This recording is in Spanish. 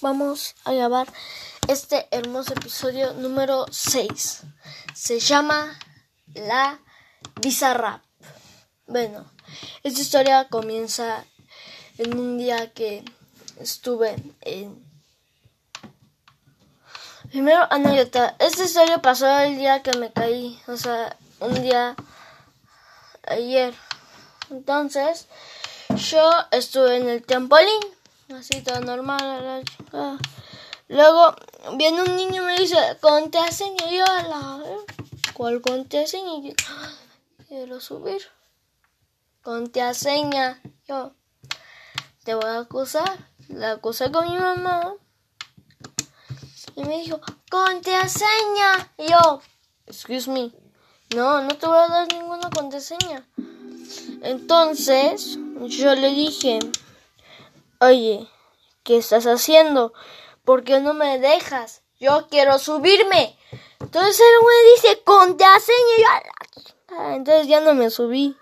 vamos a grabar este hermoso episodio número 6. Se llama La Bizarrap. Bueno, esta historia comienza en un día que estuve en... Primero, anécdota. Esta historia pasó el día que me caí. O sea, un día ayer. Entonces, yo estuve en el trampolín así todo normal. Luego viene un niño y me dice, contraseña. Y yo, la, ¿cuál contraseña? quiero subir. Contraseña. Yo, te voy a acusar. La acusé con mi mamá. Y me dijo, contraseña. Y yo, excuse me. No, no te voy a dar ninguna contraseña. Entonces, yo le dije, Oye, ¿qué estás haciendo? ¿Por qué no me dejas? Yo quiero subirme. Entonces el güey dice, contraseña. Yo, entonces ya no me subí.